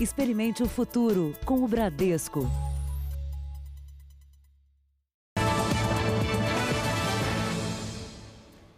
Experimente o futuro com o Bradesco.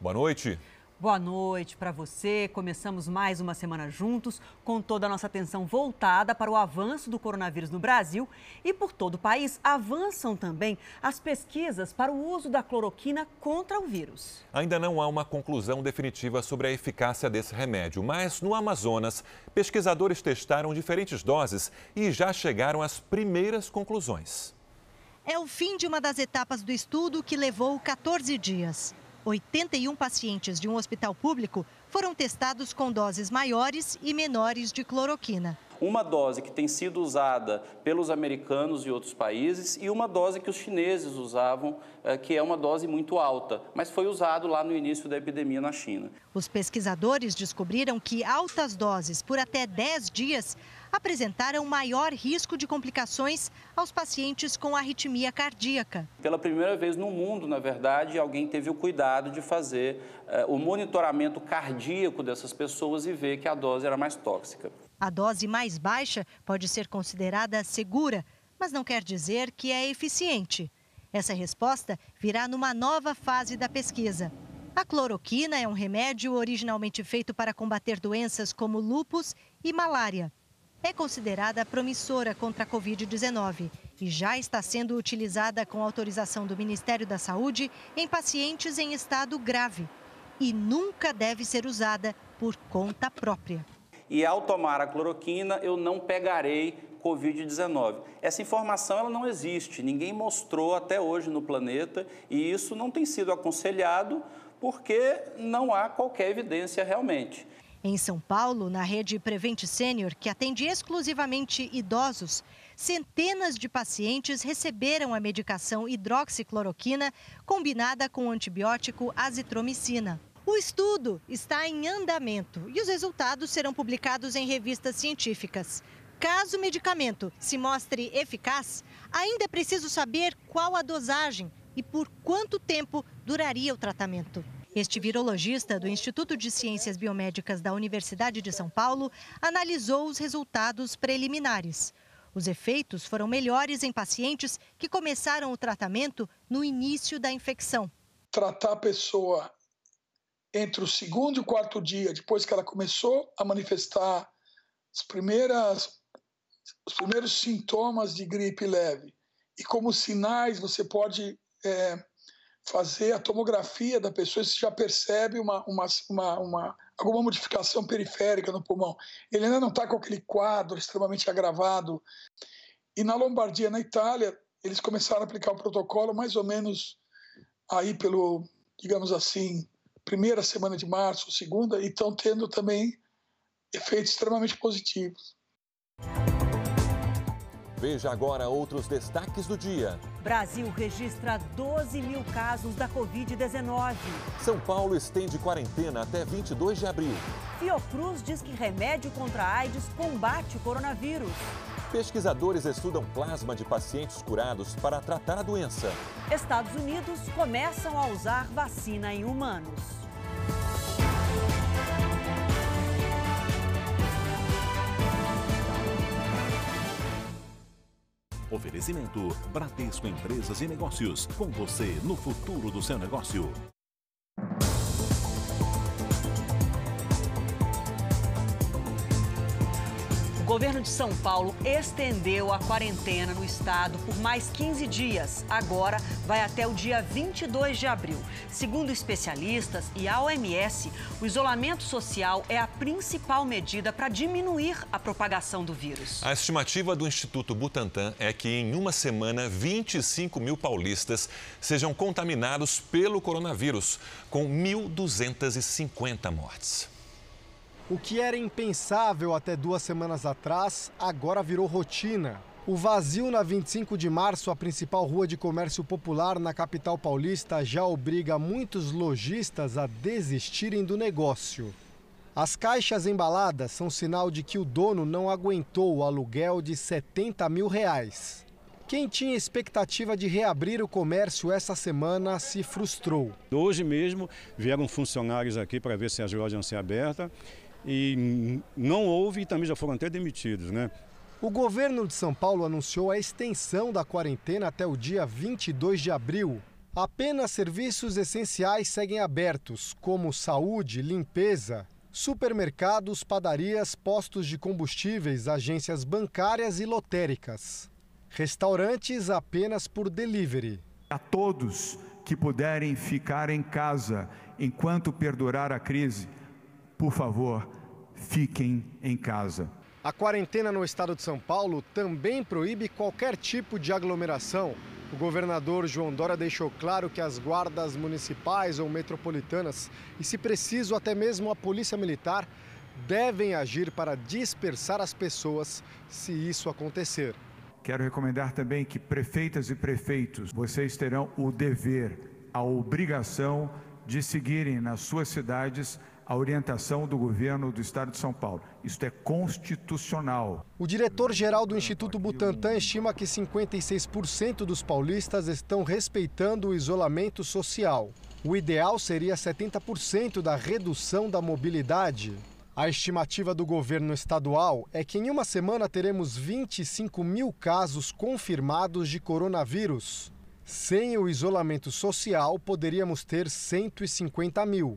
Boa noite. Boa noite para você. Começamos mais uma semana juntos, com toda a nossa atenção voltada para o avanço do coronavírus no Brasil e por todo o país avançam também as pesquisas para o uso da cloroquina contra o vírus. Ainda não há uma conclusão definitiva sobre a eficácia desse remédio, mas no Amazonas, pesquisadores testaram diferentes doses e já chegaram às primeiras conclusões. É o fim de uma das etapas do estudo que levou 14 dias. 81 pacientes de um hospital público foram testados com doses maiores e menores de cloroquina. Uma dose que tem sido usada pelos americanos e outros países e uma dose que os chineses usavam, eh, que é uma dose muito alta, mas foi usado lá no início da epidemia na China. Os pesquisadores descobriram que altas doses por até 10 dias apresentaram maior risco de complicações aos pacientes com arritmia cardíaca. Pela primeira vez no mundo, na verdade, alguém teve o cuidado de fazer uh, o monitoramento cardíaco dessas pessoas e ver que a dose era mais tóxica. A dose mais baixa pode ser considerada segura, mas não quer dizer que é eficiente. Essa resposta virá numa nova fase da pesquisa. A cloroquina é um remédio originalmente feito para combater doenças como lúpus e malária é considerada promissora contra a Covid-19 e já está sendo utilizada com autorização do Ministério da Saúde em pacientes em estado grave e nunca deve ser usada por conta própria. E ao tomar a cloroquina, eu não pegarei Covid-19. Essa informação ela não existe, ninguém mostrou até hoje no planeta e isso não tem sido aconselhado porque não há qualquer evidência realmente. Em São Paulo, na rede Prevent Sênior, que atende exclusivamente idosos, centenas de pacientes receberam a medicação hidroxicloroquina combinada com o antibiótico azitromicina. O estudo está em andamento e os resultados serão publicados em revistas científicas. Caso o medicamento se mostre eficaz, ainda é preciso saber qual a dosagem e por quanto tempo duraria o tratamento. Este virologista do Instituto de Ciências Biomédicas da Universidade de São Paulo analisou os resultados preliminares. Os efeitos foram melhores em pacientes que começaram o tratamento no início da infecção. Tratar a pessoa entre o segundo e o quarto dia, depois que ela começou a manifestar as primeiras, os primeiros sintomas de gripe leve, e como sinais você pode é, fazer a tomografia da pessoa, você já percebe uma, uma, uma, uma, alguma modificação periférica no pulmão. Ele ainda não está com aquele quadro extremamente agravado. E na Lombardia, na Itália, eles começaram a aplicar o protocolo mais ou menos aí pelo, digamos assim, primeira semana de março, segunda, e estão tendo também efeitos extremamente positivos. Veja agora outros destaques do dia. Brasil registra 12 mil casos da Covid-19. São Paulo estende quarentena até 22 de abril. Fiocruz diz que remédio contra a AIDS combate o coronavírus. Pesquisadores estudam plasma de pacientes curados para tratar a doença. Estados Unidos começam a usar vacina em humanos. Oferecimento Bradesco Empresas e Negócios. Com você no futuro do seu negócio. Governo de São Paulo estendeu a quarentena no estado por mais 15 dias. Agora vai até o dia 22 de abril. Segundo especialistas e a OMS, o isolamento social é a principal medida para diminuir a propagação do vírus. A estimativa do Instituto Butantan é que em uma semana 25 mil paulistas sejam contaminados pelo coronavírus, com 1.250 mortes. O que era impensável até duas semanas atrás, agora virou rotina. O vazio na 25 de março, a principal rua de comércio popular na capital paulista, já obriga muitos lojistas a desistirem do negócio. As caixas embaladas são sinal de que o dono não aguentou o aluguel de 70 mil reais. Quem tinha expectativa de reabrir o comércio essa semana se frustrou. Hoje mesmo vieram funcionários aqui para ver se as lojas iam ser abertas e não houve e também já foram até demitidos, né? O governo de São Paulo anunciou a extensão da quarentena até o dia 22 de abril. Apenas serviços essenciais seguem abertos, como saúde, limpeza, supermercados, padarias, postos de combustíveis, agências bancárias e lotéricas. Restaurantes apenas por delivery. A todos que puderem ficar em casa enquanto perdurar a crise, por favor, fiquem em casa. A quarentena no estado de São Paulo também proíbe qualquer tipo de aglomeração. O governador João Dória deixou claro que as guardas municipais ou metropolitanas, e se preciso até mesmo a polícia militar, devem agir para dispersar as pessoas se isso acontecer. Quero recomendar também que prefeitas e prefeitos, vocês terão o dever, a obrigação de seguirem nas suas cidades a orientação do governo do estado de São Paulo. Isto é constitucional. O diretor-geral do Instituto Butantan estima que 56% dos paulistas estão respeitando o isolamento social. O ideal seria 70% da redução da mobilidade. A estimativa do governo estadual é que em uma semana teremos 25 mil casos confirmados de coronavírus. Sem o isolamento social, poderíamos ter 150 mil.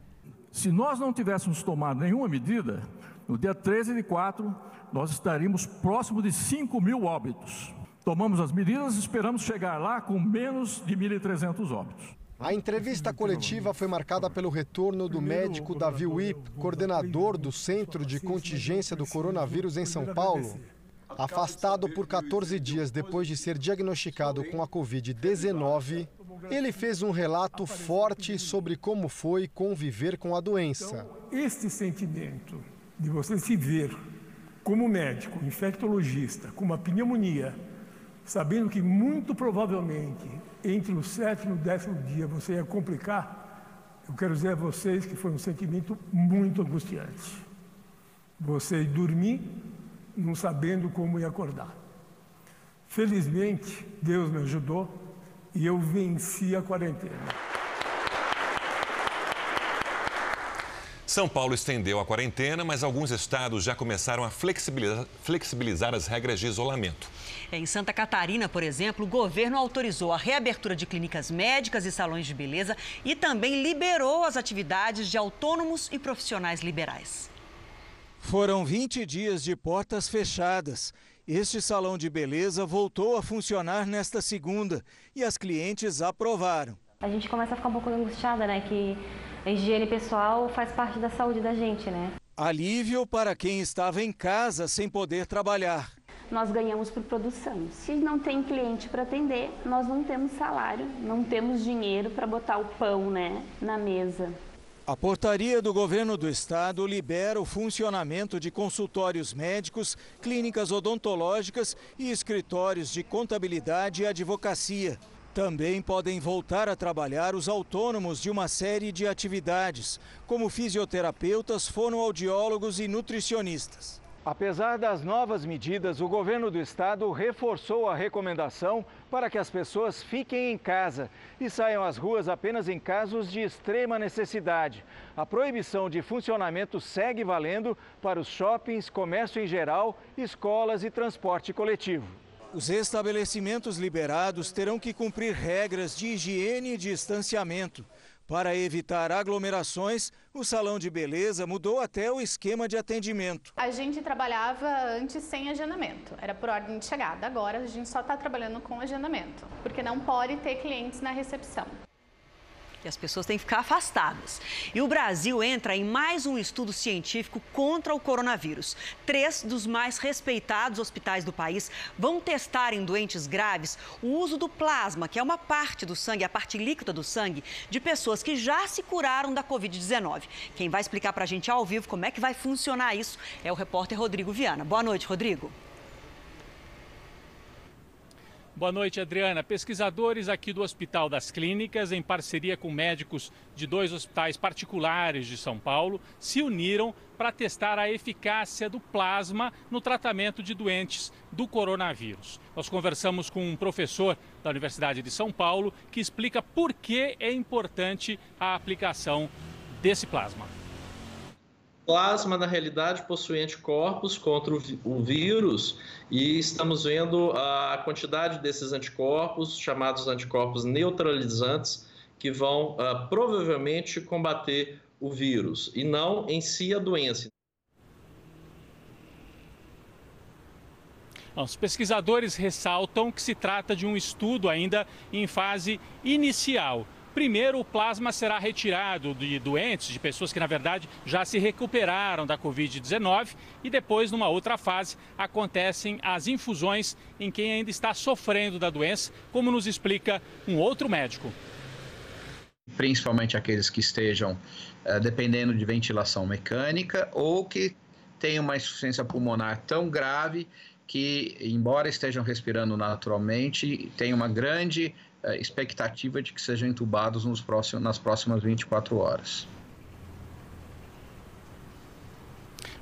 Se nós não tivéssemos tomado nenhuma medida, no dia 13 de 4, nós estaríamos próximo de 5 mil óbitos. Tomamos as medidas e esperamos chegar lá com menos de 1.300 óbitos. A entrevista coletiva foi marcada pelo retorno do médico Davi Wip, coordenador do Centro de Contingência do Coronavírus em São Paulo. Afastado por 14 dias depois de ser diagnosticado com a Covid-19, ele fez um relato forte sobre como foi conviver com a doença. Então, este sentimento de você se ver como médico, infectologista, com uma pneumonia, sabendo que muito provavelmente entre o sétimo e o décimo dia você ia complicar, eu quero dizer a vocês que foi um sentimento muito angustiante. Você dormir não sabendo como ia acordar. Felizmente, Deus me ajudou e eu venci a quarentena. São Paulo estendeu a quarentena, mas alguns estados já começaram a flexibilizar, flexibilizar as regras de isolamento. Em Santa Catarina, por exemplo, o governo autorizou a reabertura de clínicas médicas e salões de beleza e também liberou as atividades de autônomos e profissionais liberais. Foram 20 dias de portas fechadas este salão de beleza voltou a funcionar nesta segunda e as clientes aprovaram. A gente começa a ficar um pouco angustiada, né? Que a higiene pessoal faz parte da saúde da gente, né? Alívio para quem estava em casa sem poder trabalhar. Nós ganhamos por produção. Se não tem cliente para atender, nós não temos salário, não temos dinheiro para botar o pão, né, na mesa. A portaria do governo do estado libera o funcionamento de consultórios médicos, clínicas odontológicas e escritórios de contabilidade e advocacia. Também podem voltar a trabalhar os autônomos de uma série de atividades, como fisioterapeutas, fonoaudiólogos e nutricionistas. Apesar das novas medidas, o governo do estado reforçou a recomendação para que as pessoas fiquem em casa e saiam às ruas apenas em casos de extrema necessidade. A proibição de funcionamento segue valendo para os shoppings, comércio em geral, escolas e transporte coletivo. Os estabelecimentos liberados terão que cumprir regras de higiene e distanciamento. Para evitar aglomerações, o salão de beleza mudou até o esquema de atendimento. A gente trabalhava antes sem agendamento, era por ordem de chegada. Agora a gente só está trabalhando com agendamento, porque não pode ter clientes na recepção e as pessoas têm que ficar afastadas. E o Brasil entra em mais um estudo científico contra o coronavírus. Três dos mais respeitados hospitais do país vão testar em doentes graves o uso do plasma, que é uma parte do sangue, a parte líquida do sangue, de pessoas que já se curaram da Covid-19. Quem vai explicar para a gente ao vivo como é que vai funcionar isso é o repórter Rodrigo Viana. Boa noite, Rodrigo. Boa noite, Adriana. Pesquisadores aqui do Hospital das Clínicas, em parceria com médicos de dois hospitais particulares de São Paulo, se uniram para testar a eficácia do plasma no tratamento de doentes do coronavírus. Nós conversamos com um professor da Universidade de São Paulo que explica por que é importante a aplicação desse plasma. Plasma, na realidade, possui anticorpos contra o vírus e estamos vendo a quantidade desses anticorpos, chamados anticorpos neutralizantes, que vão uh, provavelmente combater o vírus e não em si a doença. Os pesquisadores ressaltam que se trata de um estudo ainda em fase inicial. Primeiro, o plasma será retirado de doentes, de pessoas que, na verdade, já se recuperaram da Covid-19. E depois, numa outra fase, acontecem as infusões em quem ainda está sofrendo da doença, como nos explica um outro médico. Principalmente aqueles que estejam uh, dependendo de ventilação mecânica ou que tenham uma insuficiência pulmonar tão grave que, embora estejam respirando naturalmente, tem uma grande expectativa de que sejam entubados nos próximos, nas próximas 24 horas.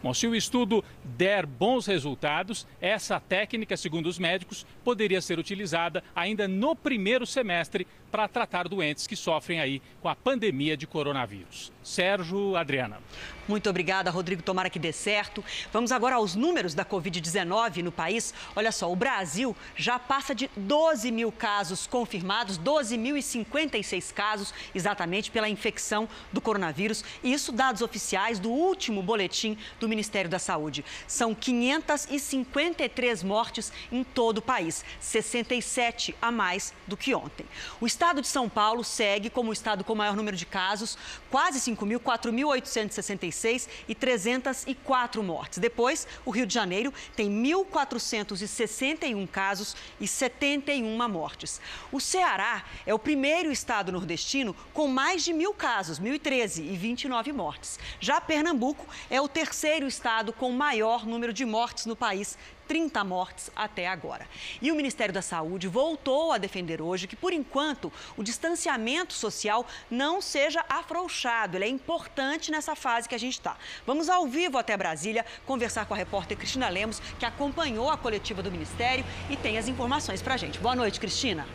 Bom, se o estudo der bons resultados, essa técnica, segundo os médicos, poderia ser utilizada ainda no primeiro semestre para tratar doentes que sofrem aí com a pandemia de coronavírus. Sérgio, Adriana. Muito obrigada, Rodrigo. Tomara que dê certo. Vamos agora aos números da Covid-19 no país. Olha só, o Brasil já passa de 12 mil casos confirmados, 12.056 casos exatamente pela infecção do coronavírus. Isso dados oficiais do último boletim do Ministério da Saúde. São 553 mortes em todo o país, 67 a mais do que ontem. O estado de São Paulo segue como o estado com maior número de casos, quase 5 mil, 4.866 e 304 mortes. Depois, o Rio de Janeiro tem 1.461 casos e 71 mortes. O Ceará é o primeiro estado nordestino com mais de mil casos, 1.013 e 29 mortes. Já Pernambuco é o terceiro estado com maior número de mortes no país, 30 mortes até agora. E o Ministério da Saúde voltou a defender hoje que, por enquanto, o distanciamento social não seja afrouxado. Ele é importante nessa fase que a gente está. Vamos ao vivo até Brasília conversar com a repórter Cristina Lemos, que acompanhou a coletiva do Ministério e tem as informações para a gente. Boa noite, Cristina.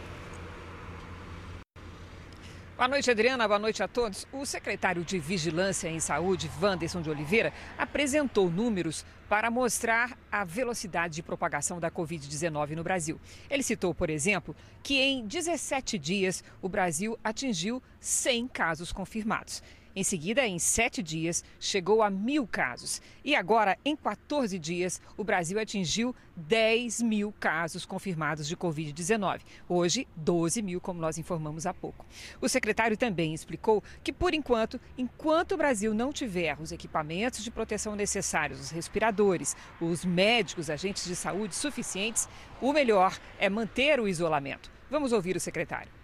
Boa noite, Adriana. Boa noite a todos. O secretário de Vigilância em Saúde, Wanderson de Oliveira, apresentou números para mostrar a velocidade de propagação da Covid-19 no Brasil. Ele citou, por exemplo, que em 17 dias o Brasil atingiu 100 casos confirmados. Em seguida, em sete dias, chegou a mil casos. E agora, em 14 dias, o Brasil atingiu 10 mil casos confirmados de Covid-19. Hoje, 12 mil, como nós informamos há pouco. O secretário também explicou que, por enquanto, enquanto o Brasil não tiver os equipamentos de proteção necessários, os respiradores, os médicos, agentes de saúde suficientes, o melhor é manter o isolamento. Vamos ouvir o secretário.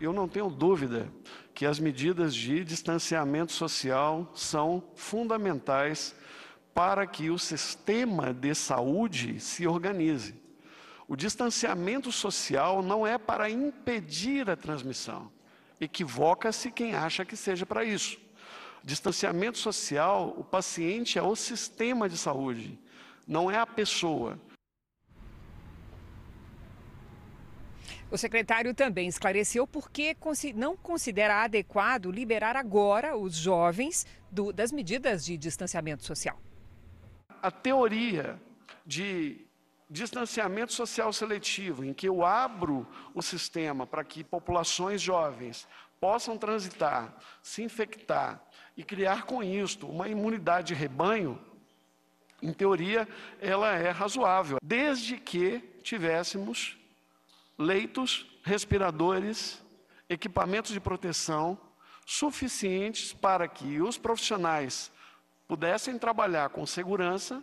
Eu não tenho dúvida que as medidas de distanciamento social são fundamentais para que o sistema de saúde se organize. O distanciamento social não é para impedir a transmissão. Equivoca-se quem acha que seja para isso. Distanciamento social, o paciente é o sistema de saúde, não é a pessoa. O secretário também esclareceu por que não considera adequado liberar agora os jovens do, das medidas de distanciamento social. A teoria de distanciamento social seletivo, em que eu abro o sistema para que populações jovens possam transitar, se infectar e criar com isto uma imunidade de rebanho, em teoria, ela é razoável, desde que tivéssemos leitos, respiradores, equipamentos de proteção suficientes para que os profissionais pudessem trabalhar com segurança,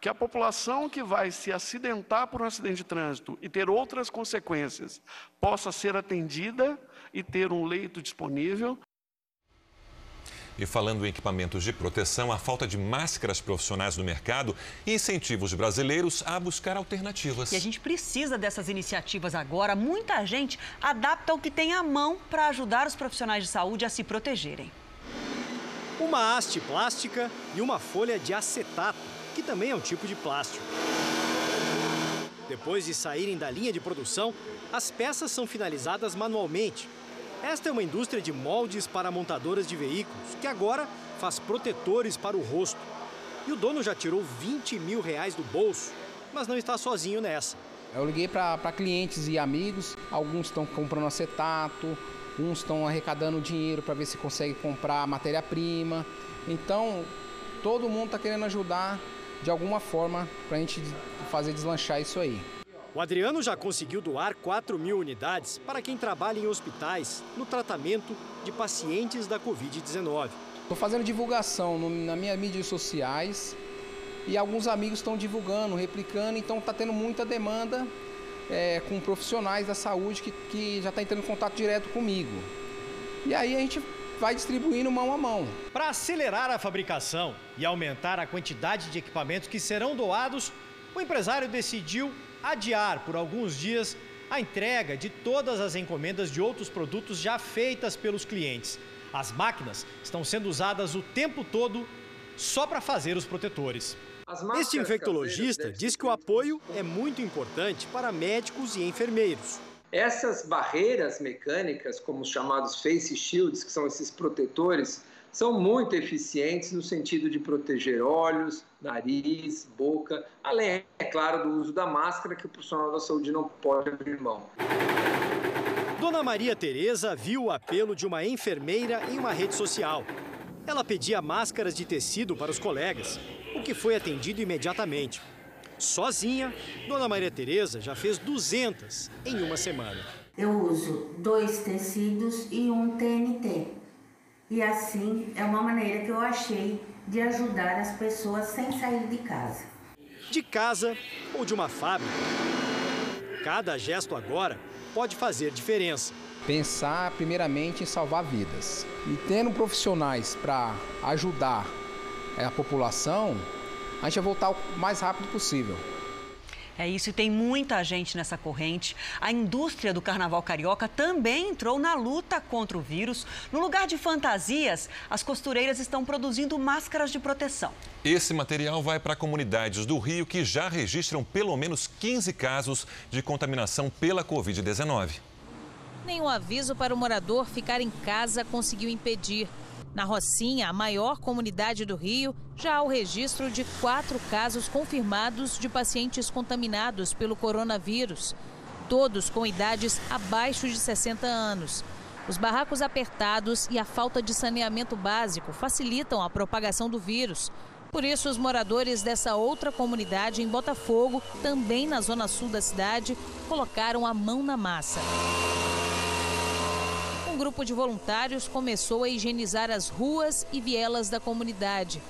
que a população que vai se acidentar por um acidente de trânsito e ter outras consequências possa ser atendida e ter um leito disponível e falando em equipamentos de proteção, a falta de máscaras profissionais no mercado incentiva os brasileiros a buscar alternativas. E a gente precisa dessas iniciativas agora. Muita gente adapta o que tem à mão para ajudar os profissionais de saúde a se protegerem. Uma haste plástica e uma folha de acetato, que também é um tipo de plástico. Depois de saírem da linha de produção, as peças são finalizadas manualmente esta é uma indústria de moldes para montadoras de veículos, que agora faz protetores para o rosto. E o dono já tirou 20 mil reais do bolso, mas não está sozinho nessa. Eu liguei para clientes e amigos, alguns estão comprando acetato, uns estão arrecadando dinheiro para ver se consegue comprar matéria-prima. Então, todo mundo está querendo ajudar de alguma forma para a gente fazer deslanchar isso aí. O Adriano já conseguiu doar 4 mil unidades para quem trabalha em hospitais no tratamento de pacientes da Covid-19. Estou fazendo divulgação no, nas minhas mídias sociais e alguns amigos estão divulgando, replicando, então está tendo muita demanda é, com profissionais da saúde que, que já está entrando em contato direto comigo. E aí a gente vai distribuindo mão a mão. Para acelerar a fabricação e aumentar a quantidade de equipamentos que serão doados, o empresário decidiu adiar por alguns dias a entrega de todas as encomendas de outros produtos já feitas pelos clientes. As máquinas estão sendo usadas o tempo todo só para fazer os protetores. Este infectologista diz que o apoio é muito importante para médicos e enfermeiros. Essas barreiras mecânicas, como os chamados face shields, que são esses protetores, são muito eficientes no sentido de proteger olhos, nariz, boca, além, é claro, do uso da máscara que o profissional da saúde não pode abrir mão. Dona Maria Tereza viu o apelo de uma enfermeira em uma rede social. Ela pedia máscaras de tecido para os colegas, o que foi atendido imediatamente. Sozinha, Dona Maria Tereza já fez 200 em uma semana. Eu uso dois tecidos e um TNT. E assim é uma maneira que eu achei de ajudar as pessoas sem sair de casa. De casa ou de uma fábrica. Cada gesto agora pode fazer diferença. Pensar primeiramente em salvar vidas. E tendo profissionais para ajudar a população, a gente vai voltar o mais rápido possível. É isso, e tem muita gente nessa corrente. A indústria do carnaval carioca também entrou na luta contra o vírus. No lugar de fantasias, as costureiras estão produzindo máscaras de proteção. Esse material vai para comunidades do Rio que já registram pelo menos 15 casos de contaminação pela Covid-19. Nenhum aviso para o morador ficar em casa conseguiu impedir. Na Rocinha, a maior comunidade do Rio, já há o registro de quatro casos confirmados de pacientes contaminados pelo coronavírus, todos com idades abaixo de 60 anos. Os barracos apertados e a falta de saneamento básico facilitam a propagação do vírus. Por isso, os moradores dessa outra comunidade em Botafogo, também na zona sul da cidade, colocaram a mão na massa grupo de voluntários começou a higienizar as ruas e vielas da comunidade.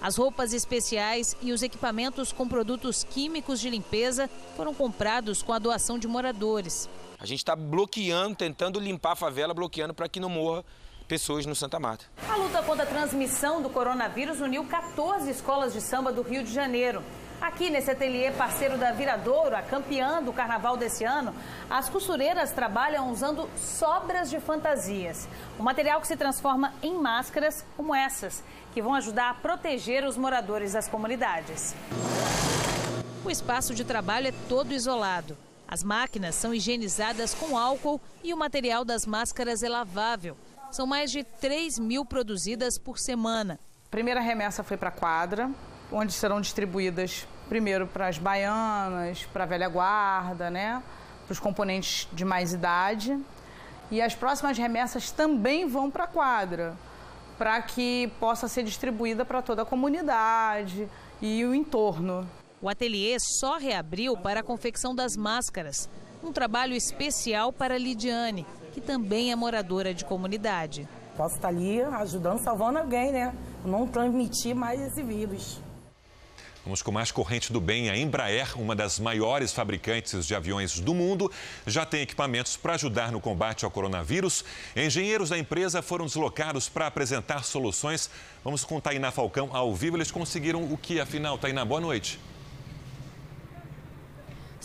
As roupas especiais e os equipamentos com produtos químicos de limpeza foram comprados com a doação de moradores. A gente está bloqueando, tentando limpar a favela, bloqueando para que não morra pessoas no Santa Marta. A luta contra a transmissão do coronavírus uniu 14 escolas de samba do Rio de Janeiro. Aqui nesse ateliê parceiro da Viradouro, a campeã do carnaval desse ano, as costureiras trabalham usando sobras de fantasias. O material que se transforma em máscaras como essas, que vão ajudar a proteger os moradores das comunidades. O espaço de trabalho é todo isolado. As máquinas são higienizadas com álcool e o material das máscaras é lavável. São mais de 3 mil produzidas por semana. A primeira remessa foi para a quadra, onde serão distribuídas primeiro para as baianas, para a velha guarda, né? para os componentes de mais idade. E as próximas remessas também vão para a quadra, para que possa ser distribuída para toda a comunidade e o entorno. O ateliê só reabriu para a confecção das máscaras. Um trabalho especial para Lidiane, que também é moradora de comunidade. Posso estar ali ajudando, salvando alguém, né? Não transmitir mais esse vírus. Vamos com mais corrente do bem. A Embraer, uma das maiores fabricantes de aviões do mundo, já tem equipamentos para ajudar no combate ao coronavírus. Engenheiros da empresa foram deslocados para apresentar soluções. Vamos com Tainá Falcão ao vivo. Eles conseguiram o que, afinal? Tainá, boa noite.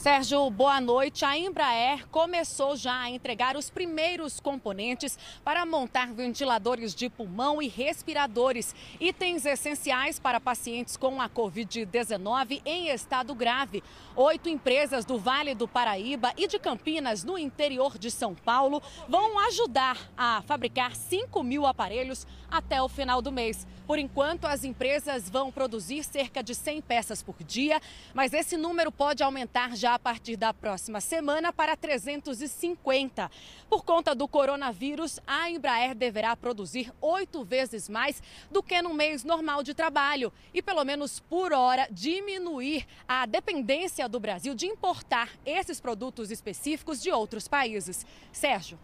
Sérgio, boa noite. A Embraer começou já a entregar os primeiros componentes para montar ventiladores de pulmão e respiradores, itens essenciais para pacientes com a Covid-19 em estado grave. Oito empresas do Vale do Paraíba e de Campinas, no interior de São Paulo, vão ajudar a fabricar 5 mil aparelhos até o final do mês. Por enquanto, as empresas vão produzir cerca de 100 peças por dia, mas esse número pode aumentar já a partir da próxima semana para 350. Por conta do coronavírus, a Embraer deverá produzir oito vezes mais do que no mês normal de trabalho e, pelo menos por hora, diminuir a dependência do Brasil de importar esses produtos específicos de outros países. Sérgio.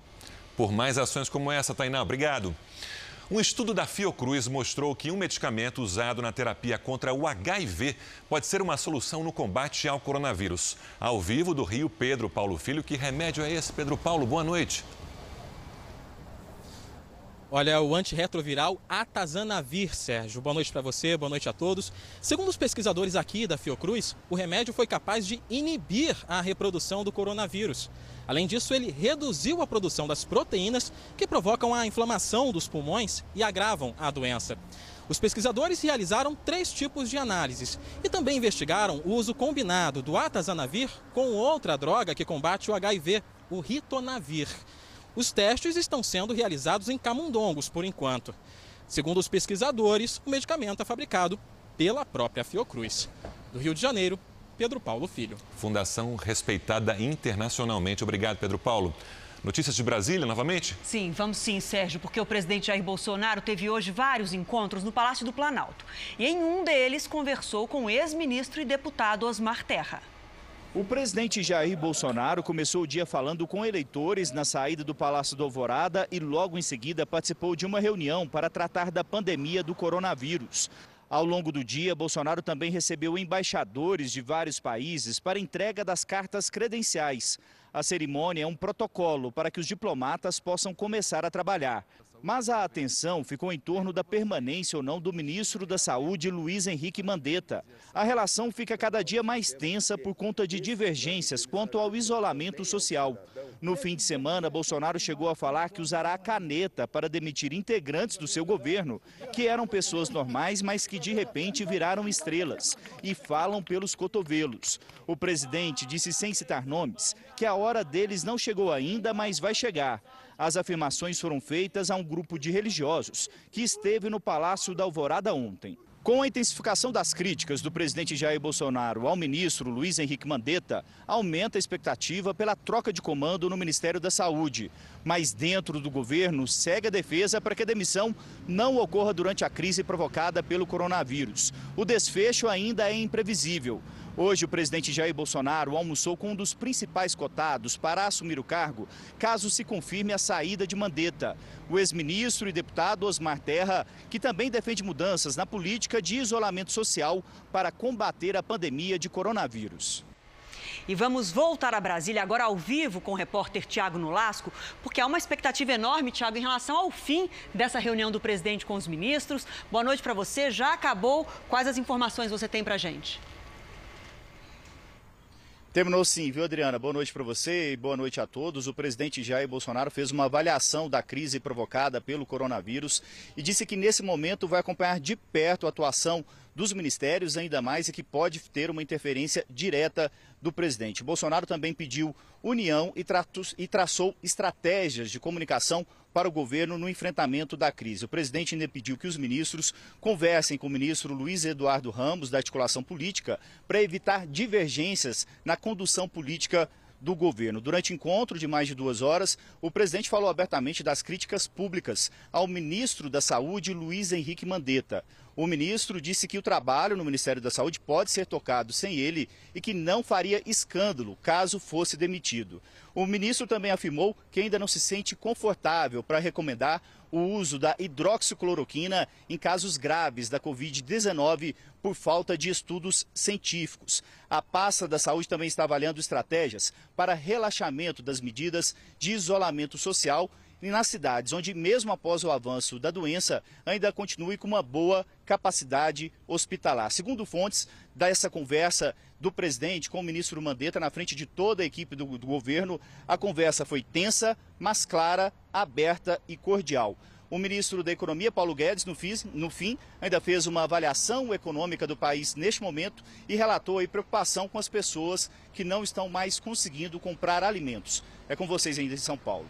Por mais ações como essa, Tainá, obrigado. Um estudo da Fiocruz mostrou que um medicamento usado na terapia contra o HIV pode ser uma solução no combate ao coronavírus. Ao vivo do Rio, Pedro Paulo Filho. Que remédio é esse, Pedro Paulo? Boa noite. Olha, o antirretroviral Atazanavir, Sérgio. Boa noite para você, boa noite a todos. Segundo os pesquisadores aqui da Fiocruz, o remédio foi capaz de inibir a reprodução do coronavírus. Além disso, ele reduziu a produção das proteínas que provocam a inflamação dos pulmões e agravam a doença. Os pesquisadores realizaram três tipos de análises e também investigaram o uso combinado do atazanavir com outra droga que combate o HIV, o ritonavir. Os testes estão sendo realizados em camundongos por enquanto. Segundo os pesquisadores, o medicamento é fabricado pela própria Fiocruz. Do Rio de Janeiro, Pedro Paulo Filho. Fundação respeitada internacionalmente. Obrigado, Pedro Paulo. Notícias de Brasília, novamente? Sim, vamos sim, Sérgio, porque o presidente Jair Bolsonaro teve hoje vários encontros no Palácio do Planalto. E em um deles conversou com o ex-ministro e deputado Osmar Terra. O presidente Jair Bolsonaro começou o dia falando com eleitores na saída do Palácio do Alvorada e logo em seguida participou de uma reunião para tratar da pandemia do coronavírus. Ao longo do dia, Bolsonaro também recebeu embaixadores de vários países para entrega das cartas credenciais. A cerimônia é um protocolo para que os diplomatas possam começar a trabalhar. Mas a atenção ficou em torno da permanência ou não do ministro da Saúde, Luiz Henrique Mandetta. A relação fica cada dia mais tensa por conta de divergências quanto ao isolamento social. No fim de semana, Bolsonaro chegou a falar que usará a caneta para demitir integrantes do seu governo, que eram pessoas normais, mas que de repente viraram estrelas e falam pelos cotovelos. O presidente disse, sem citar nomes, que a hora deles não chegou ainda, mas vai chegar. As afirmações foram feitas a um grupo de religiosos que esteve no Palácio da Alvorada ontem. Com a intensificação das críticas do presidente Jair Bolsonaro ao ministro Luiz Henrique Mandetta, aumenta a expectativa pela troca de comando no Ministério da Saúde. Mas dentro do governo segue a defesa para que a demissão não ocorra durante a crise provocada pelo coronavírus. O desfecho ainda é imprevisível. Hoje, o presidente Jair Bolsonaro almoçou com um dos principais cotados para assumir o cargo, caso se confirme a saída de Mandetta. O ex-ministro e deputado Osmar Terra, que também defende mudanças na política de isolamento social para combater a pandemia de coronavírus. E vamos voltar a Brasília agora ao vivo com o repórter Tiago Nolasco, porque há uma expectativa enorme, Tiago, em relação ao fim dessa reunião do presidente com os ministros. Boa noite para você. Já acabou? Quais as informações você tem para gente? Terminou sim, viu, Adriana? Boa noite para você e boa noite a todos. O presidente Jair Bolsonaro fez uma avaliação da crise provocada pelo coronavírus e disse que nesse momento vai acompanhar de perto a atuação dos ministérios, ainda mais e que pode ter uma interferência direta do presidente. Bolsonaro também pediu união e, e traçou estratégias de comunicação para o governo no enfrentamento da crise. O presidente ainda pediu que os ministros conversem com o ministro Luiz Eduardo Ramos, da articulação política, para evitar divergências na condução política do governo. Durante encontro de mais de duas horas, o presidente falou abertamente das críticas públicas ao ministro da Saúde, Luiz Henrique Mandetta. O ministro disse que o trabalho no Ministério da Saúde pode ser tocado sem ele e que não faria escândalo caso fosse demitido. O ministro também afirmou que ainda não se sente confortável para recomendar o uso da hidroxicloroquina em casos graves da Covid-19 por falta de estudos científicos. A pasta da saúde também está avaliando estratégias para relaxamento das medidas de isolamento social e nas cidades onde, mesmo após o avanço da doença, ainda continue com uma boa capacidade hospitalar. Segundo fontes dessa conversa do presidente com o ministro Mandetta na frente de toda a equipe do, do governo. A conversa foi tensa, mas clara, aberta e cordial. O ministro da Economia, Paulo Guedes, no fim, no fim, ainda fez uma avaliação econômica do país neste momento e relatou a preocupação com as pessoas que não estão mais conseguindo comprar alimentos. É com vocês ainda em São Paulo.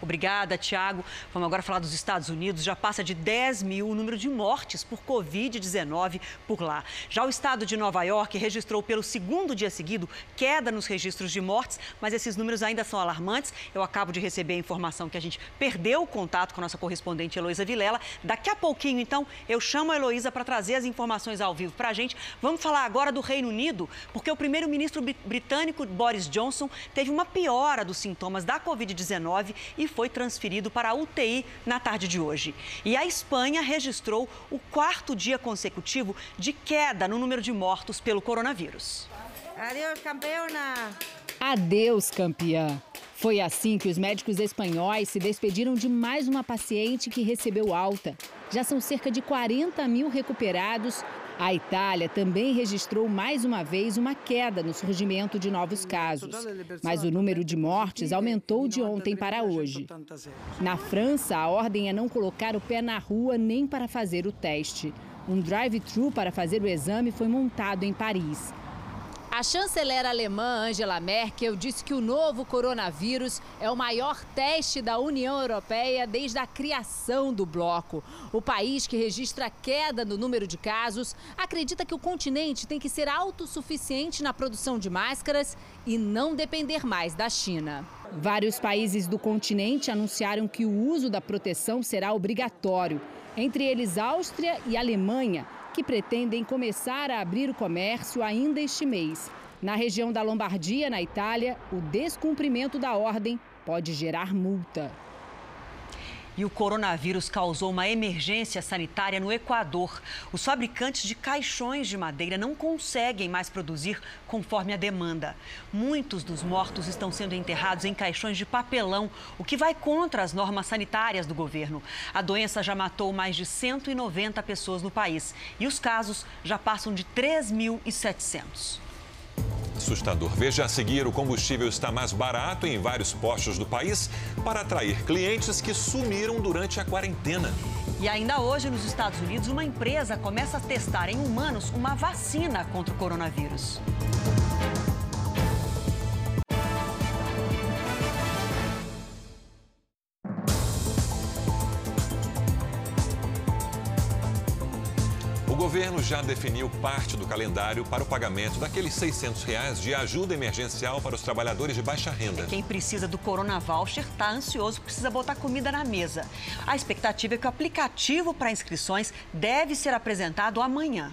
Obrigada, Tiago. Vamos agora falar dos Estados Unidos. Já passa de 10 mil o número de mortes por Covid-19 por lá. Já o estado de Nova York registrou pelo segundo dia seguido queda nos registros de mortes, mas esses números ainda são alarmantes. Eu acabo de receber a informação que a gente perdeu o contato com a nossa correspondente Heloísa Vilela. Daqui a pouquinho, então, eu chamo a Heloísa para trazer as informações ao vivo para a gente. Vamos falar agora do Reino Unido, porque o primeiro-ministro britânico Boris Johnson teve uma piora dos sintomas da Covid-19 e foi transferido para a UTI na tarde de hoje. E a Espanha registrou o quarto dia consecutivo de queda no número de mortos pelo coronavírus. Adeus, campeona! Adeus, campeã! Foi assim que os médicos espanhóis se despediram de mais uma paciente que recebeu alta. Já são cerca de 40 mil recuperados a Itália também registrou mais uma vez uma queda no surgimento de novos casos, mas o número de mortes aumentou de ontem para hoje. Na França, a ordem é não colocar o pé na rua nem para fazer o teste. Um drive-thru para fazer o exame foi montado em Paris. A chanceler alemã Angela Merkel disse que o novo coronavírus é o maior teste da União Europeia desde a criação do bloco. O país que registra queda no número de casos acredita que o continente tem que ser autossuficiente na produção de máscaras e não depender mais da China. Vários países do continente anunciaram que o uso da proteção será obrigatório, entre eles Áustria e Alemanha que pretendem começar a abrir o comércio ainda este mês. Na região da Lombardia, na Itália, o descumprimento da ordem pode gerar multa. E o coronavírus causou uma emergência sanitária no Equador. Os fabricantes de caixões de madeira não conseguem mais produzir conforme a demanda. Muitos dos mortos estão sendo enterrados em caixões de papelão, o que vai contra as normas sanitárias do governo. A doença já matou mais de 190 pessoas no país e os casos já passam de 3.700. Assustador. Veja a seguir: o combustível está mais barato em vários postos do país para atrair clientes que sumiram durante a quarentena. E ainda hoje, nos Estados Unidos, uma empresa começa a testar em humanos uma vacina contra o coronavírus. Governo já definiu parte do calendário para o pagamento daqueles 600 reais de ajuda emergencial para os trabalhadores de baixa renda. Quem precisa do Corona Voucher está ansioso, precisa botar comida na mesa. A expectativa é que o aplicativo para inscrições deve ser apresentado amanhã.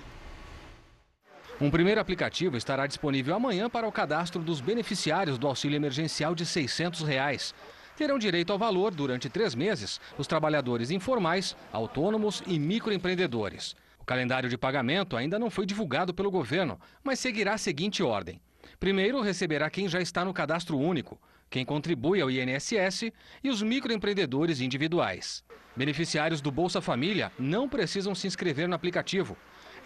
Um primeiro aplicativo estará disponível amanhã para o cadastro dos beneficiários do auxílio emergencial de 600 reais. Terão direito ao valor durante três meses os trabalhadores informais, autônomos e microempreendedores. O calendário de pagamento ainda não foi divulgado pelo governo, mas seguirá a seguinte ordem. Primeiro, receberá quem já está no cadastro único, quem contribui ao INSS e os microempreendedores individuais. Beneficiários do Bolsa Família não precisam se inscrever no aplicativo.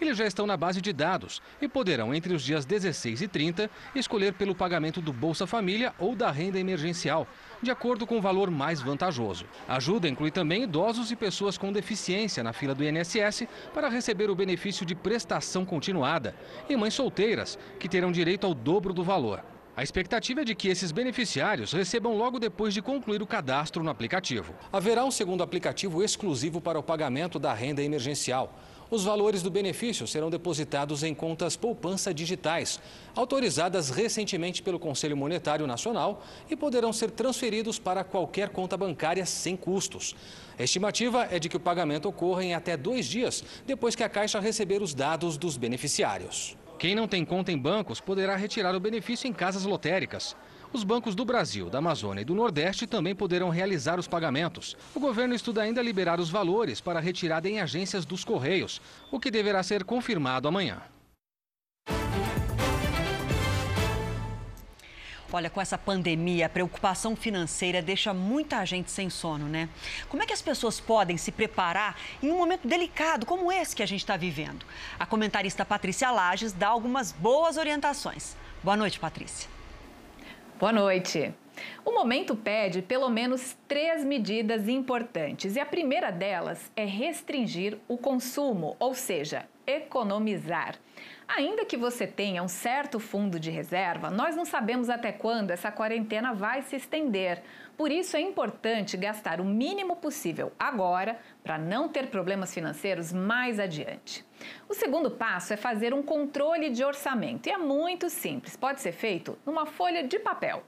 Eles já estão na base de dados e poderão, entre os dias 16 e 30, escolher pelo pagamento do Bolsa Família ou da renda emergencial, de acordo com o valor mais vantajoso. A ajuda inclui também idosos e pessoas com deficiência na fila do INSS para receber o benefício de prestação continuada e mães solteiras, que terão direito ao dobro do valor. A expectativa é de que esses beneficiários recebam logo depois de concluir o cadastro no aplicativo. Haverá um segundo aplicativo exclusivo para o pagamento da renda emergencial. Os valores do benefício serão depositados em contas poupança digitais, autorizadas recentemente pelo Conselho Monetário Nacional e poderão ser transferidos para qualquer conta bancária sem custos. A estimativa é de que o pagamento ocorra em até dois dias depois que a Caixa receber os dados dos beneficiários. Quem não tem conta em bancos poderá retirar o benefício em casas lotéricas. Os bancos do Brasil, da Amazônia e do Nordeste também poderão realizar os pagamentos. O governo estuda ainda liberar os valores para retirada em agências dos Correios, o que deverá ser confirmado amanhã. Olha, com essa pandemia, a preocupação financeira deixa muita gente sem sono, né? Como é que as pessoas podem se preparar em um momento delicado como esse que a gente está vivendo? A comentarista Patrícia Lages dá algumas boas orientações. Boa noite, Patrícia. Boa noite. O momento pede pelo menos três medidas importantes e a primeira delas é restringir o consumo, ou seja, economizar. Ainda que você tenha um certo fundo de reserva, nós não sabemos até quando essa quarentena vai se estender. Por isso é importante gastar o mínimo possível agora para não ter problemas financeiros mais adiante. O segundo passo é fazer um controle de orçamento e é muito simples, pode ser feito numa folha de papel.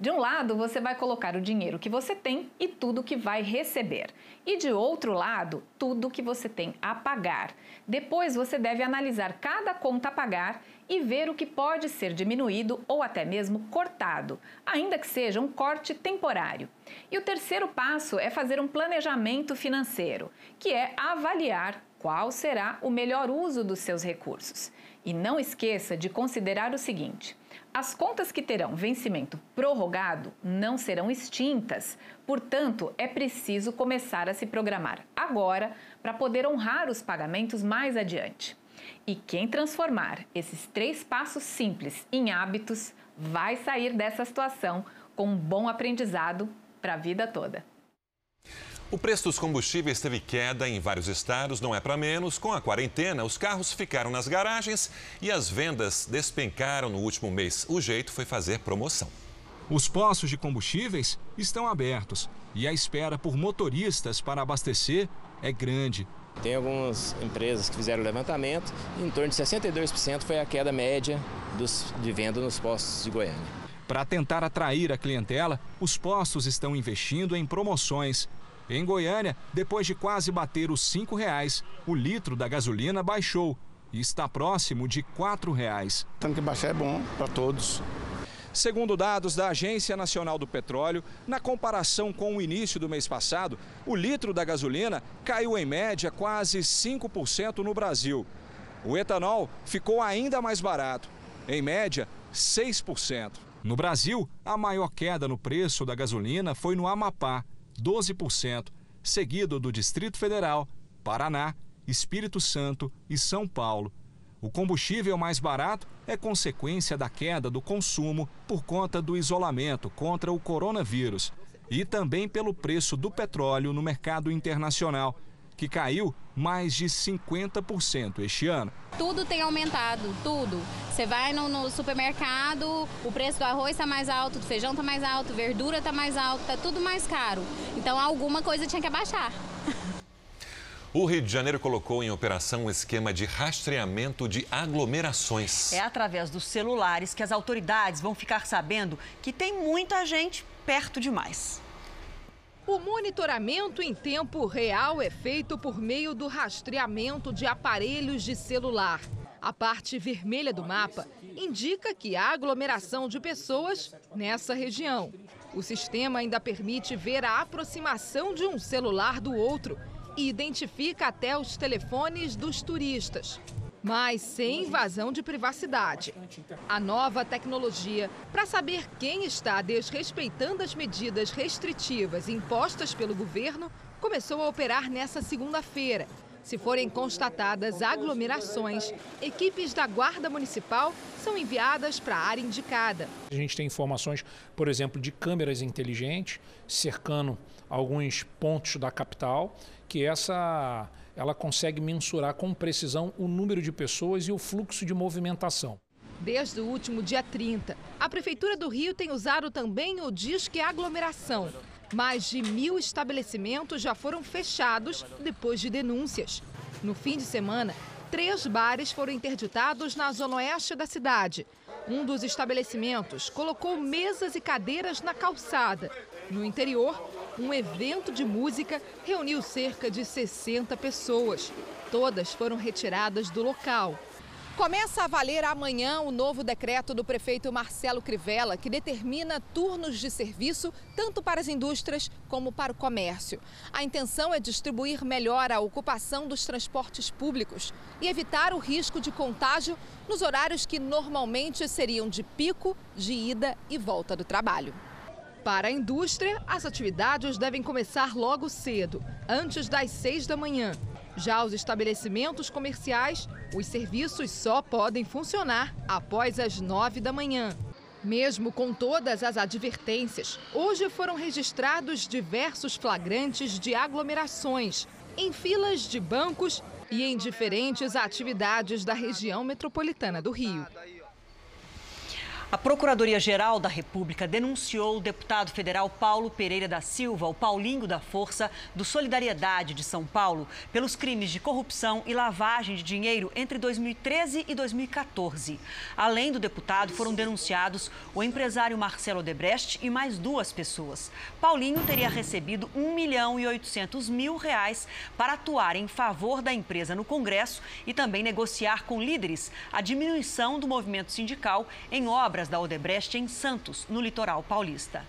De um lado, você vai colocar o dinheiro que você tem e tudo que vai receber. E de outro lado, tudo que você tem a pagar. Depois, você deve analisar cada conta a pagar e ver o que pode ser diminuído ou até mesmo cortado, ainda que seja um corte temporário. E o terceiro passo é fazer um planejamento financeiro, que é avaliar qual será o melhor uso dos seus recursos. E não esqueça de considerar o seguinte: as contas que terão vencimento prorrogado não serão extintas, portanto, é preciso começar a se programar agora para poder honrar os pagamentos mais adiante. E quem transformar esses três passos simples em hábitos vai sair dessa situação com um bom aprendizado para a vida toda. O preço dos combustíveis teve queda em vários estados, não é para menos. Com a quarentena, os carros ficaram nas garagens e as vendas despencaram no último mês. O jeito foi fazer promoção. Os postos de combustíveis estão abertos e a espera por motoristas para abastecer é grande. Tem algumas empresas que fizeram levantamento e em torno de 62% foi a queda média dos, de venda nos postos de Goiânia. Para tentar atrair a clientela, os postos estão investindo em promoções em Goiânia, depois de quase bater os R$ reais, o litro da gasolina baixou e está próximo de R$ reais. Tanto que baixar é bom para todos. Segundo dados da Agência Nacional do Petróleo, na comparação com o início do mês passado, o litro da gasolina caiu em média quase 5% no Brasil. O etanol ficou ainda mais barato, em média 6%. No Brasil, a maior queda no preço da gasolina foi no Amapá, 12%, seguido do Distrito Federal, Paraná, Espírito Santo e São Paulo. O combustível mais barato é consequência da queda do consumo por conta do isolamento contra o coronavírus e também pelo preço do petróleo no mercado internacional, que caiu mais de 50% este ano. Tudo tem aumentado, tudo. Você vai no, no supermercado, o preço do arroz está mais alto, do feijão está mais alto, verdura está mais alto, está tudo mais caro. Então alguma coisa tinha que abaixar. O Rio de Janeiro colocou em operação um esquema de rastreamento de aglomerações. É através dos celulares que as autoridades vão ficar sabendo que tem muita gente perto demais. O monitoramento em tempo real é feito por meio do rastreamento de aparelhos de celular. A parte vermelha do mapa indica que há aglomeração de pessoas nessa região. O sistema ainda permite ver a aproximação de um celular do outro e identifica até os telefones dos turistas mas sem invasão de privacidade. A nova tecnologia, para saber quem está desrespeitando as medidas restritivas impostas pelo governo, começou a operar nessa segunda-feira. Se forem constatadas aglomerações, equipes da Guarda Municipal são enviadas para a área indicada. A gente tem informações, por exemplo, de câmeras inteligentes cercando alguns pontos da capital, que essa ela consegue mensurar com precisão o número de pessoas e o fluxo de movimentação. Desde o último dia 30, a Prefeitura do Rio tem usado também o Disque Aglomeração. Mais de mil estabelecimentos já foram fechados depois de denúncias. No fim de semana, três bares foram interditados na zona oeste da cidade. Um dos estabelecimentos colocou mesas e cadeiras na calçada. No interior, um evento de música reuniu cerca de 60 pessoas. Todas foram retiradas do local. Começa a valer amanhã o novo decreto do prefeito Marcelo Crivella, que determina turnos de serviço tanto para as indústrias como para o comércio. A intenção é distribuir melhor a ocupação dos transportes públicos e evitar o risco de contágio nos horários que normalmente seriam de pico, de ida e volta do trabalho. Para a indústria, as atividades devem começar logo cedo, antes das seis da manhã. Já os estabelecimentos comerciais, os serviços só podem funcionar após as nove da manhã. Mesmo com todas as advertências, hoje foram registrados diversos flagrantes de aglomerações em filas de bancos e em diferentes atividades da região metropolitana do Rio. A Procuradoria-Geral da República denunciou o deputado federal Paulo Pereira da Silva, o Paulinho da Força do Solidariedade de São Paulo, pelos crimes de corrupção e lavagem de dinheiro entre 2013 e 2014. Além do deputado, foram denunciados o empresário Marcelo Debrecht e mais duas pessoas. Paulinho teria recebido 1 milhão e 800 mil reais para atuar em favor da empresa no Congresso e também negociar com líderes a diminuição do movimento sindical em obras obras da Odebrecht em Santos, no litoral paulista.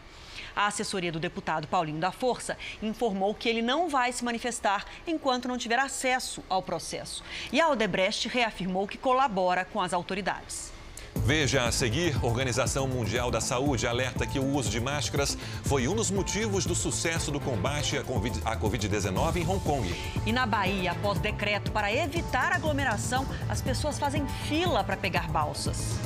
A assessoria do deputado Paulinho da Força informou que ele não vai se manifestar enquanto não tiver acesso ao processo. E a Odebrecht reafirmou que colabora com as autoridades. Veja a seguir: Organização Mundial da Saúde alerta que o uso de máscaras foi um dos motivos do sucesso do combate à Covid-19 em Hong Kong. E na Bahia, após decreto para evitar aglomeração, as pessoas fazem fila para pegar balsas.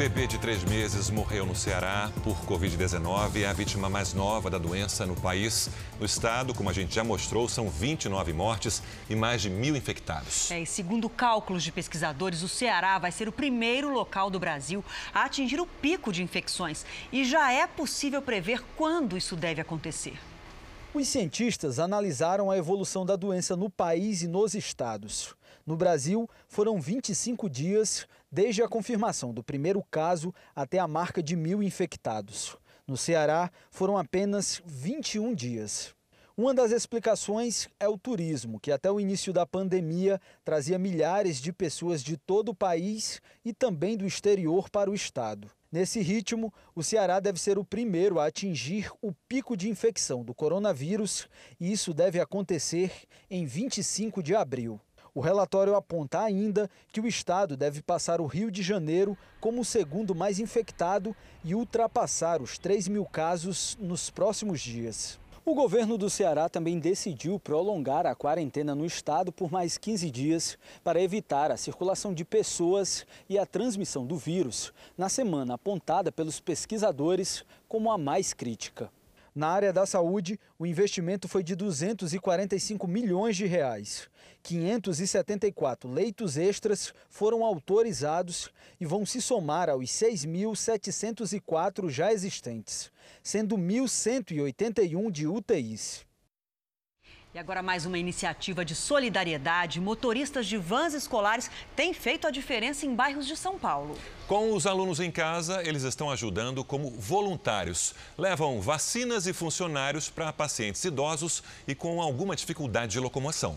Bebê de três meses morreu no Ceará por Covid-19. É a vítima mais nova da doença no país. No estado, como a gente já mostrou, são 29 mortes e mais de mil infectados. É, e segundo cálculos de pesquisadores, o Ceará vai ser o primeiro local do Brasil a atingir o pico de infecções. E já é possível prever quando isso deve acontecer. Os cientistas analisaram a evolução da doença no país e nos estados. No Brasil, foram 25 dias desde a confirmação do primeiro caso até a marca de mil infectados. No Ceará, foram apenas 21 dias. Uma das explicações é o turismo, que até o início da pandemia trazia milhares de pessoas de todo o país e também do exterior para o estado. Nesse ritmo, o Ceará deve ser o primeiro a atingir o pico de infecção do coronavírus e isso deve acontecer em 25 de abril. O relatório aponta ainda que o estado deve passar o Rio de Janeiro como o segundo mais infectado e ultrapassar os 3 mil casos nos próximos dias. O governo do Ceará também decidiu prolongar a quarentena no estado por mais 15 dias para evitar a circulação de pessoas e a transmissão do vírus, na semana apontada pelos pesquisadores como a mais crítica. Na área da saúde, o investimento foi de 245 milhões de reais. 574 leitos extras foram autorizados e vão se somar aos 6.704 já existentes, sendo 1.181 de UTIs. E agora mais uma iniciativa de solidariedade. Motoristas de vans escolares têm feito a diferença em bairros de São Paulo. Com os alunos em casa, eles estão ajudando como voluntários. Levam vacinas e funcionários para pacientes idosos e com alguma dificuldade de locomoção.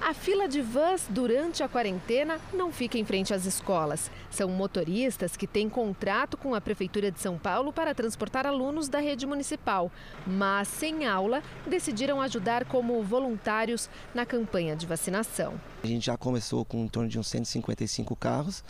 A fila de vans durante a quarentena não fica em frente às escolas. São motoristas que têm contrato com a Prefeitura de São Paulo para transportar alunos da rede municipal, mas sem aula, decidiram ajudar como voluntários na campanha de vacinação. A gente já começou com em torno de uns 155 carros.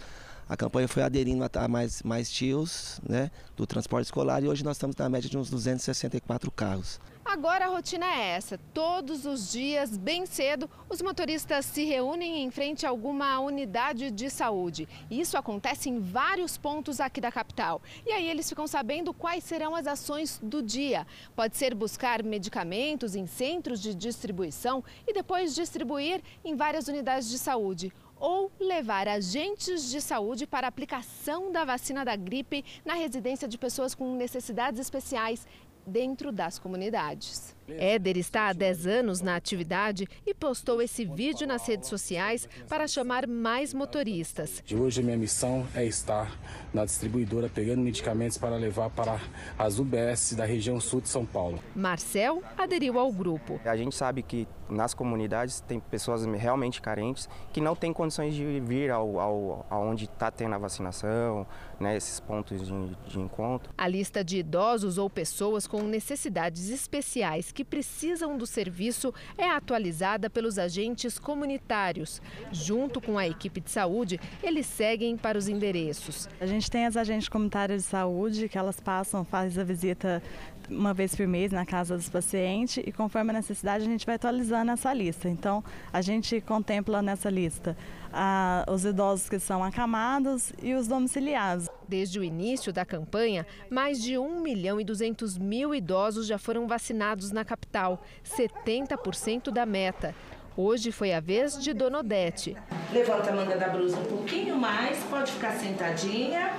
A campanha foi aderindo a mais, mais tios né, do transporte escolar e hoje nós estamos na média de uns 264 carros. Agora a rotina é essa. Todos os dias, bem cedo, os motoristas se reúnem em frente a alguma unidade de saúde. Isso acontece em vários pontos aqui da capital. E aí eles ficam sabendo quais serão as ações do dia. Pode ser buscar medicamentos em centros de distribuição e depois distribuir em várias unidades de saúde ou levar agentes de saúde para aplicação da vacina da gripe na residência de pessoas com necessidades especiais dentro das comunidades. Éder está há 10 anos na atividade e postou esse vídeo nas redes sociais para chamar mais motoristas. De hoje, a minha missão é estar na distribuidora pegando medicamentos para levar para as UBS da região sul de São Paulo. Marcel aderiu ao grupo. A gente sabe que nas comunidades tem pessoas realmente carentes que não têm condições de vir ao, ao aonde está tendo a vacinação, né, esses pontos de, de encontro. A lista de idosos ou pessoas com necessidades especiais que precisam do serviço é atualizada pelos agentes comunitários. Junto com a equipe de saúde, eles seguem para os endereços. A gente tem as agentes comunitárias de saúde que elas passam, fazem a visita uma vez por mês na casa dos pacientes e conforme a necessidade a gente vai atualizando essa lista. Então a gente contempla nessa lista ah, os idosos que são acamados e os domiciliados. Desde o início da campanha, mais de 1 milhão e 200 mil idosos já foram vacinados na capital, 70% da meta. Hoje foi a vez de Dona Odete. Levanta a manga da blusa um pouquinho mais, pode ficar sentadinha.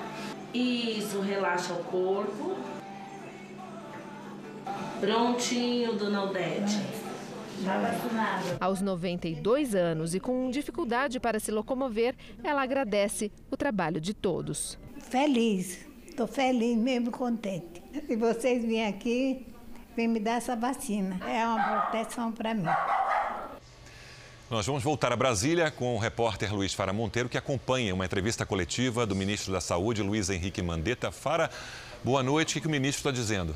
Isso, relaxa o corpo. Prontinho, Dona Odete. Vacinada. Aos 92 anos e com dificuldade para se locomover, ela agradece o trabalho de todos. Feliz, estou feliz mesmo, contente. Se vocês virem aqui, vem me dar essa vacina. É uma proteção para mim. Nós vamos voltar a Brasília com o repórter Luiz Fara Monteiro, que acompanha uma entrevista coletiva do ministro da Saúde, Luiz Henrique Mandetta. Fara, boa noite. O que o ministro está dizendo?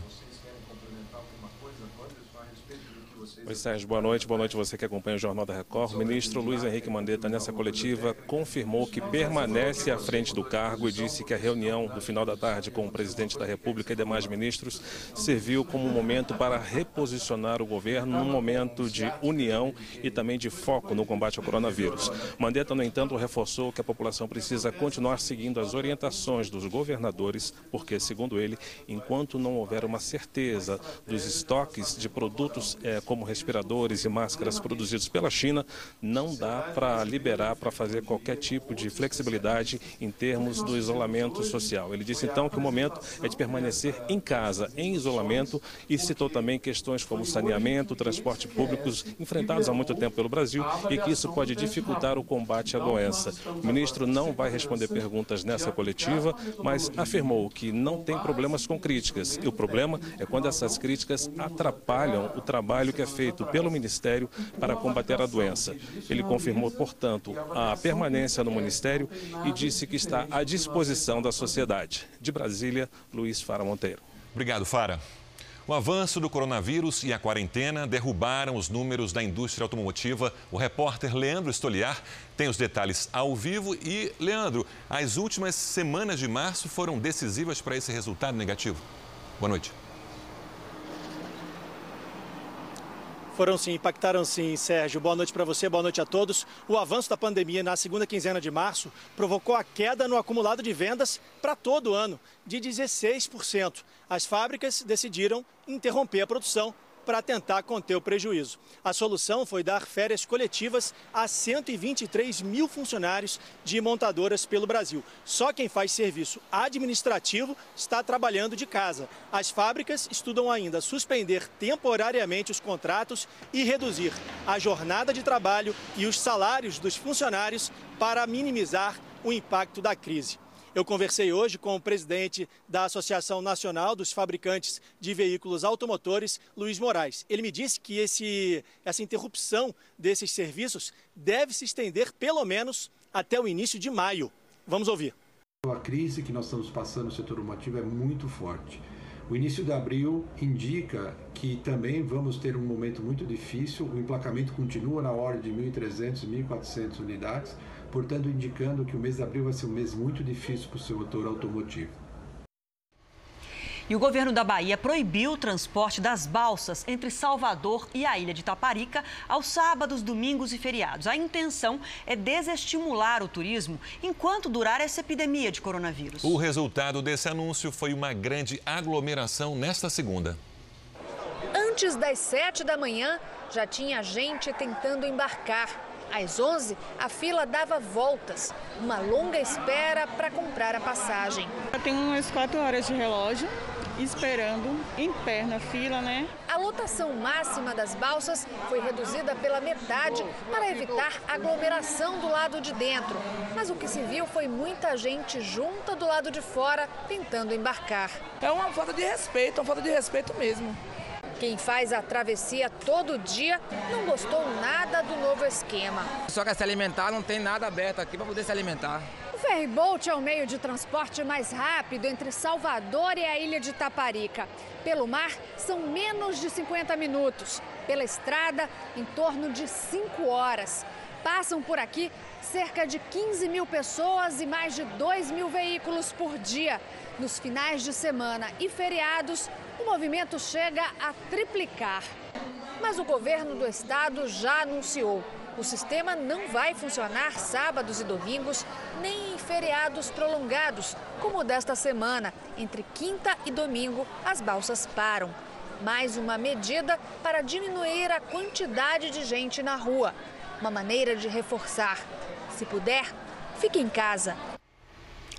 Oi, Sérgio, boa noite. Boa noite você que acompanha o Jornal da Record. O ministro Luiz Henrique Mandetta, nessa coletiva, confirmou que permanece à frente do cargo e disse que a reunião do final da tarde com o presidente da República e demais ministros serviu como um momento para reposicionar o governo num momento de união e também de foco no combate ao coronavírus. Mandetta, no entanto, reforçou que a população precisa continuar seguindo as orientações dos governadores, porque, segundo ele, enquanto não houver uma certeza dos estoques de produtos eh, como respiradores e máscaras produzidos pela China, não dá para liberar, para fazer qualquer tipo de flexibilidade em termos do isolamento social. Ele disse então que o momento é de permanecer em casa, em isolamento, e citou também questões como saneamento, transporte públicos enfrentados há muito tempo pelo Brasil e que isso pode dificultar o combate à doença. O ministro não vai responder perguntas nessa coletiva, mas afirmou que não tem problemas com críticas. E o problema é quando essas críticas atrapalham o trabalho que é feito feito pelo Ministério para combater a doença. Ele confirmou, portanto, a permanência no Ministério e disse que está à disposição da sociedade. De Brasília, Luiz Fara Monteiro. Obrigado, Fara. O avanço do coronavírus e a quarentena derrubaram os números da indústria automotiva. O repórter Leandro Estoliar tem os detalhes ao vivo. E, Leandro, as últimas semanas de março foram decisivas para esse resultado negativo. Boa noite. Foram sim, impactaram sim, Sérgio. Boa noite para você, boa noite a todos. O avanço da pandemia na segunda quinzena de março provocou a queda no acumulado de vendas para todo o ano, de 16%. As fábricas decidiram interromper a produção para tentar conter o prejuízo. A solução foi dar férias coletivas a 123 mil funcionários de montadoras pelo Brasil. Só quem faz serviço administrativo está trabalhando de casa. As fábricas estudam ainda suspender temporariamente os contratos e reduzir a jornada de trabalho e os salários dos funcionários para minimizar o impacto da crise. Eu conversei hoje com o presidente da Associação Nacional dos Fabricantes de Veículos Automotores, Luiz Moraes. Ele me disse que esse, essa interrupção desses serviços deve se estender pelo menos até o início de maio. Vamos ouvir. A crise que nós estamos passando no setor automotivo é muito forte. O início de abril indica que também vamos ter um momento muito difícil. O emplacamento continua na ordem de 1.300, 1.400 unidades portanto indicando que o mês de abril vai ser um mês muito difícil para o setor automotivo. E o governo da Bahia proibiu o transporte das balsas entre Salvador e a ilha de Taparica aos sábados, domingos e feriados. A intenção é desestimular o turismo enquanto durar essa epidemia de coronavírus. O resultado desse anúncio foi uma grande aglomeração nesta segunda. Antes das sete da manhã, já tinha gente tentando embarcar. Às 11, a fila dava voltas, uma longa espera para comprar a passagem. Tem umas quatro horas de relógio esperando em pé na fila, né? A lotação máxima das balsas foi reduzida pela metade para evitar aglomeração do lado de dentro. Mas o que se viu foi muita gente junta do lado de fora tentando embarcar. É uma falta de respeito, uma falta de respeito mesmo. Quem faz a travessia todo dia não gostou nada do novo esquema. Só quer se alimentar, não tem nada aberto aqui para poder se alimentar. O ferryboat é o meio de transporte mais rápido entre Salvador e a ilha de Taparica. Pelo mar, são menos de 50 minutos. Pela estrada, em torno de 5 horas. Passam por aqui cerca de 15 mil pessoas e mais de 2 mil veículos por dia. Nos finais de semana e feriados, o movimento chega a triplicar. Mas o governo do estado já anunciou. O sistema não vai funcionar sábados e domingos, nem em feriados prolongados, como o desta semana. Entre quinta e domingo, as balsas param. Mais uma medida para diminuir a quantidade de gente na rua. Uma maneira de reforçar. Se puder, fique em casa.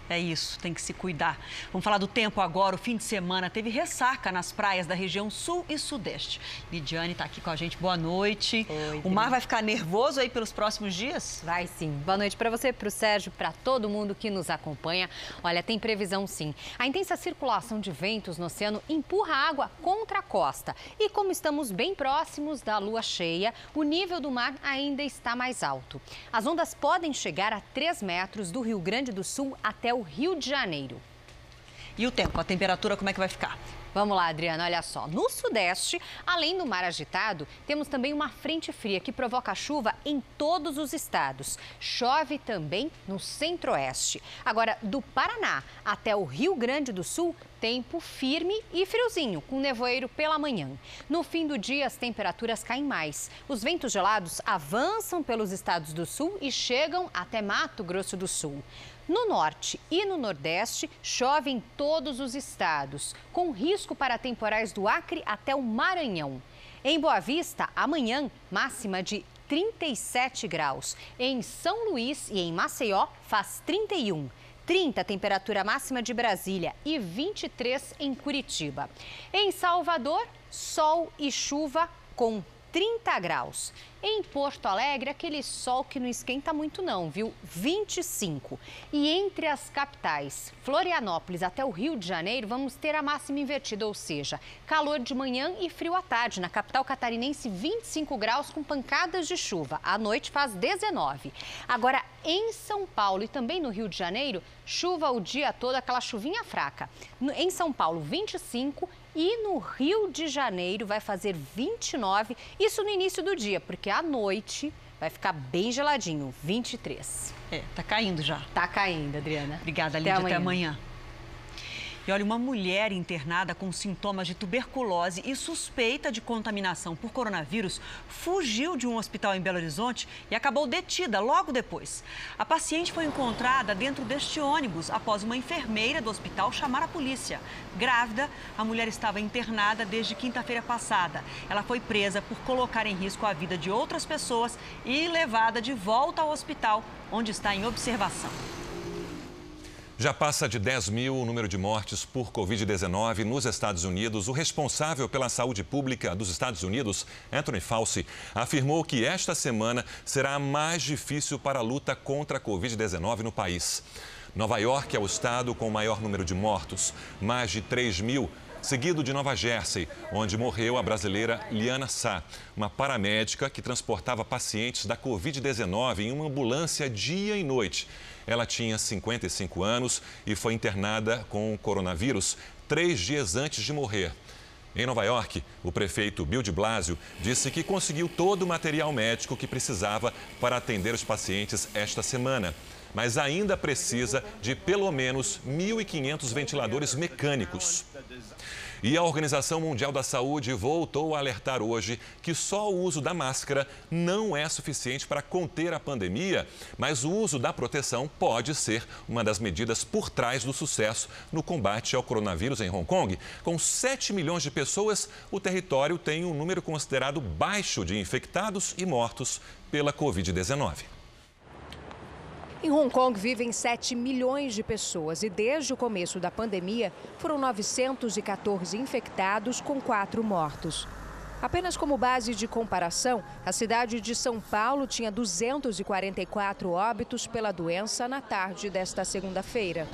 É isso, tem que se cuidar. Vamos falar do tempo agora. O fim de semana teve ressaca nas praias da região sul e sudeste. Lidiane está aqui com a gente. Boa noite. Oi, o mar vai ficar nervoso aí pelos próximos dias? Vai sim. Boa noite para você, para o Sérgio, para todo mundo que nos acompanha. Olha, tem previsão sim. A intensa circulação de ventos no oceano empurra a água contra a costa. E como estamos bem próximos da lua cheia, o nível do mar ainda está mais alto. As ondas podem chegar a 3 metros do Rio Grande do Sul até o Rio de Janeiro. E o tempo, a temperatura, como é que vai ficar? Vamos lá, Adriana, olha só. No sudeste, além do mar agitado, temos também uma frente fria que provoca chuva em todos os estados. Chove também no centro-oeste. Agora, do Paraná até o Rio Grande do Sul, tempo firme e friozinho, com nevoeiro pela manhã. No fim do dia, as temperaturas caem mais. Os ventos gelados avançam pelos estados do sul e chegam até Mato Grosso do Sul. No norte e no nordeste, chove em todos os estados, com risco para temporais do Acre até o Maranhão. Em Boa Vista, amanhã, máxima de 37 graus. Em São Luís e em Maceió, faz 31. 30 temperatura máxima de Brasília e 23 em Curitiba. Em Salvador, sol e chuva com 30 graus. Em Porto Alegre, aquele sol que não esquenta muito não, viu? 25. E entre as capitais, Florianópolis até o Rio de Janeiro, vamos ter a máxima invertida, ou seja, calor de manhã e frio à tarde. Na capital catarinense, 25 graus com pancadas de chuva. À noite faz 19. Agora, em São Paulo e também no Rio de Janeiro, chuva o dia todo, aquela chuvinha fraca. Em São Paulo, 25 e no Rio de Janeiro vai fazer 29, isso no início do dia, porque à noite vai ficar bem geladinho, 23. É, tá caindo já. Tá caindo, Adriana. Obrigada, Lídia. Até amanhã. Até amanhã. E olha, uma mulher internada com sintomas de tuberculose e suspeita de contaminação por coronavírus fugiu de um hospital em Belo Horizonte e acabou detida logo depois. A paciente foi encontrada dentro deste ônibus após uma enfermeira do hospital chamar a polícia. Grávida, a mulher estava internada desde quinta-feira passada. Ela foi presa por colocar em risco a vida de outras pessoas e levada de volta ao hospital, onde está em observação. Já passa de 10 mil o número de mortes por Covid-19 nos Estados Unidos. O responsável pela saúde pública dos Estados Unidos, Anthony Fauci, afirmou que esta semana será mais difícil para a luta contra a Covid-19 no país. Nova York é o estado com o maior número de mortos, mais de 3 mil seguido de Nova Jersey, onde morreu a brasileira Liana Sá, uma paramédica que transportava pacientes da Covid-19 em uma ambulância dia e noite. Ela tinha 55 anos e foi internada com coronavírus três dias antes de morrer. Em Nova York, o prefeito Bill de Blasio disse que conseguiu todo o material médico que precisava para atender os pacientes esta semana, mas ainda precisa de pelo menos 1.500 ventiladores mecânicos. E a Organização Mundial da Saúde voltou a alertar hoje que só o uso da máscara não é suficiente para conter a pandemia, mas o uso da proteção pode ser uma das medidas por trás do sucesso no combate ao coronavírus em Hong Kong. Com 7 milhões de pessoas, o território tem um número considerado baixo de infectados e mortos pela Covid-19. Em Hong Kong vivem 7 milhões de pessoas e desde o começo da pandemia foram 914 infectados com 4 mortos. Apenas como base de comparação, a cidade de São Paulo tinha 244 óbitos pela doença na tarde desta segunda-feira.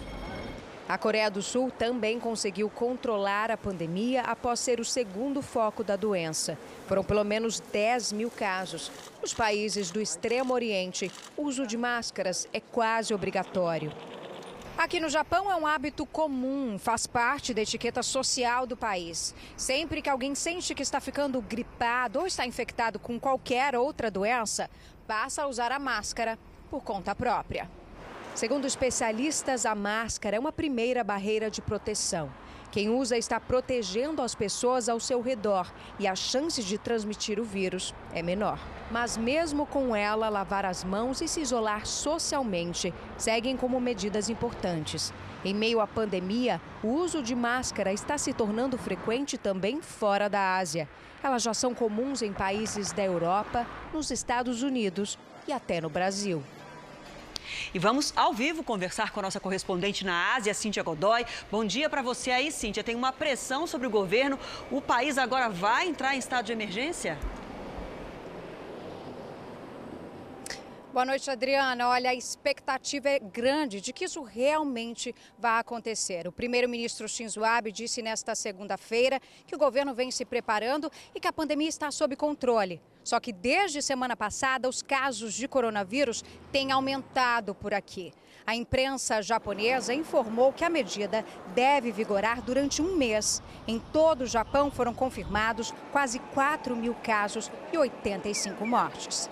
A Coreia do Sul também conseguiu controlar a pandemia após ser o segundo foco da doença. Foram pelo menos 10 mil casos. Nos países do Extremo Oriente, o uso de máscaras é quase obrigatório. Aqui no Japão é um hábito comum, faz parte da etiqueta social do país. Sempre que alguém sente que está ficando gripado ou está infectado com qualquer outra doença, passa a usar a máscara por conta própria. Segundo especialistas, a máscara é uma primeira barreira de proteção. Quem usa está protegendo as pessoas ao seu redor e a chance de transmitir o vírus é menor. Mas, mesmo com ela, lavar as mãos e se isolar socialmente seguem como medidas importantes. Em meio à pandemia, o uso de máscara está se tornando frequente também fora da Ásia. Elas já são comuns em países da Europa, nos Estados Unidos e até no Brasil. E vamos ao vivo conversar com a nossa correspondente na Ásia, Cíntia Godoy. Bom dia para você aí, Cíntia. Tem uma pressão sobre o governo. O país agora vai entrar em estado de emergência? Boa noite, Adriana. Olha, a expectativa é grande de que isso realmente vá acontecer. O primeiro-ministro Shinzo Abe disse nesta segunda-feira que o governo vem se preparando e que a pandemia está sob controle. Só que desde semana passada, os casos de coronavírus têm aumentado por aqui. A imprensa japonesa informou que a medida deve vigorar durante um mês. Em todo o Japão foram confirmados quase 4 mil casos e 85 mortes.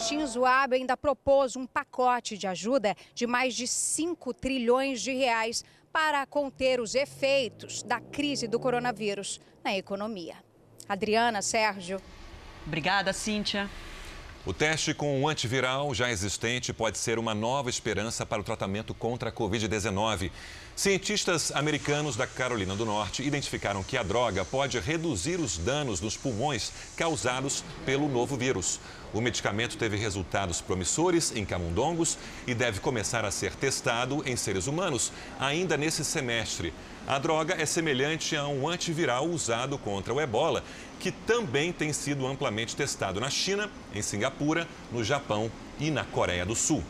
Shinzo Abe ainda propôs um pacote de ajuda de mais de 5 trilhões de reais para conter os efeitos da crise do coronavírus na economia. Adriana, Sérgio. Obrigada, Cíntia. O teste com um antiviral já existente pode ser uma nova esperança para o tratamento contra a Covid-19. Cientistas americanos da Carolina do Norte identificaram que a droga pode reduzir os danos nos pulmões causados pelo novo vírus. O medicamento teve resultados promissores em camundongos e deve começar a ser testado em seres humanos ainda nesse semestre. A droga é semelhante a um antiviral usado contra o ebola, que também tem sido amplamente testado na China, em Singapura, no Japão e na Coreia do Sul.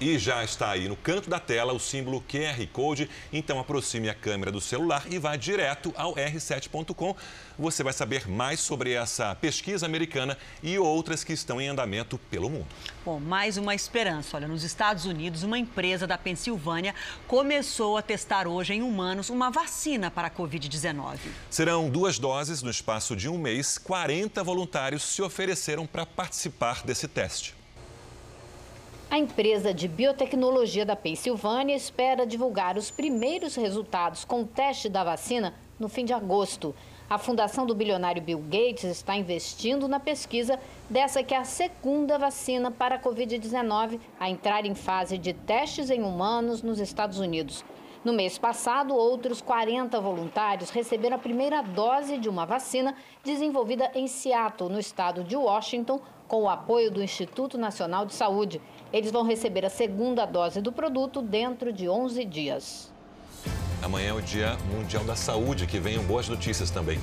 E já está aí no canto da tela o símbolo QR Code. Então aproxime a câmera do celular e vá direto ao r7.com. Você vai saber mais sobre essa pesquisa americana e outras que estão em andamento pelo mundo. Bom, mais uma esperança. Olha, nos Estados Unidos, uma empresa da Pensilvânia começou a testar hoje em humanos uma vacina para a Covid-19. Serão duas doses no espaço de um mês. 40 voluntários se ofereceram para participar desse teste. A empresa de biotecnologia da Pensilvânia espera divulgar os primeiros resultados com o teste da vacina no fim de agosto. A fundação do bilionário Bill Gates está investindo na pesquisa dessa que é a segunda vacina para a Covid-19 a entrar em fase de testes em humanos nos Estados Unidos. No mês passado, outros 40 voluntários receberam a primeira dose de uma vacina desenvolvida em Seattle, no estado de Washington, com o apoio do Instituto Nacional de Saúde. Eles vão receber a segunda dose do produto dentro de 11 dias. Amanhã é o Dia Mundial da Saúde, que venham boas notícias também.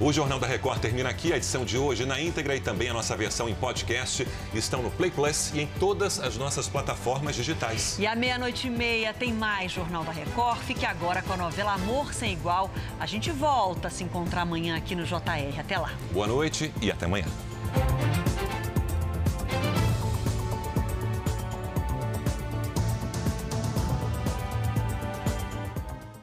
O Jornal da Record termina aqui. A edição de hoje na íntegra e também a nossa versão em podcast estão no Play Plus e em todas as nossas plataformas digitais. E à meia-noite e meia tem mais Jornal da Record. Fique agora com a novela Amor Sem Igual. A gente volta a se encontrar amanhã aqui no JR. Até lá. Boa noite e até amanhã.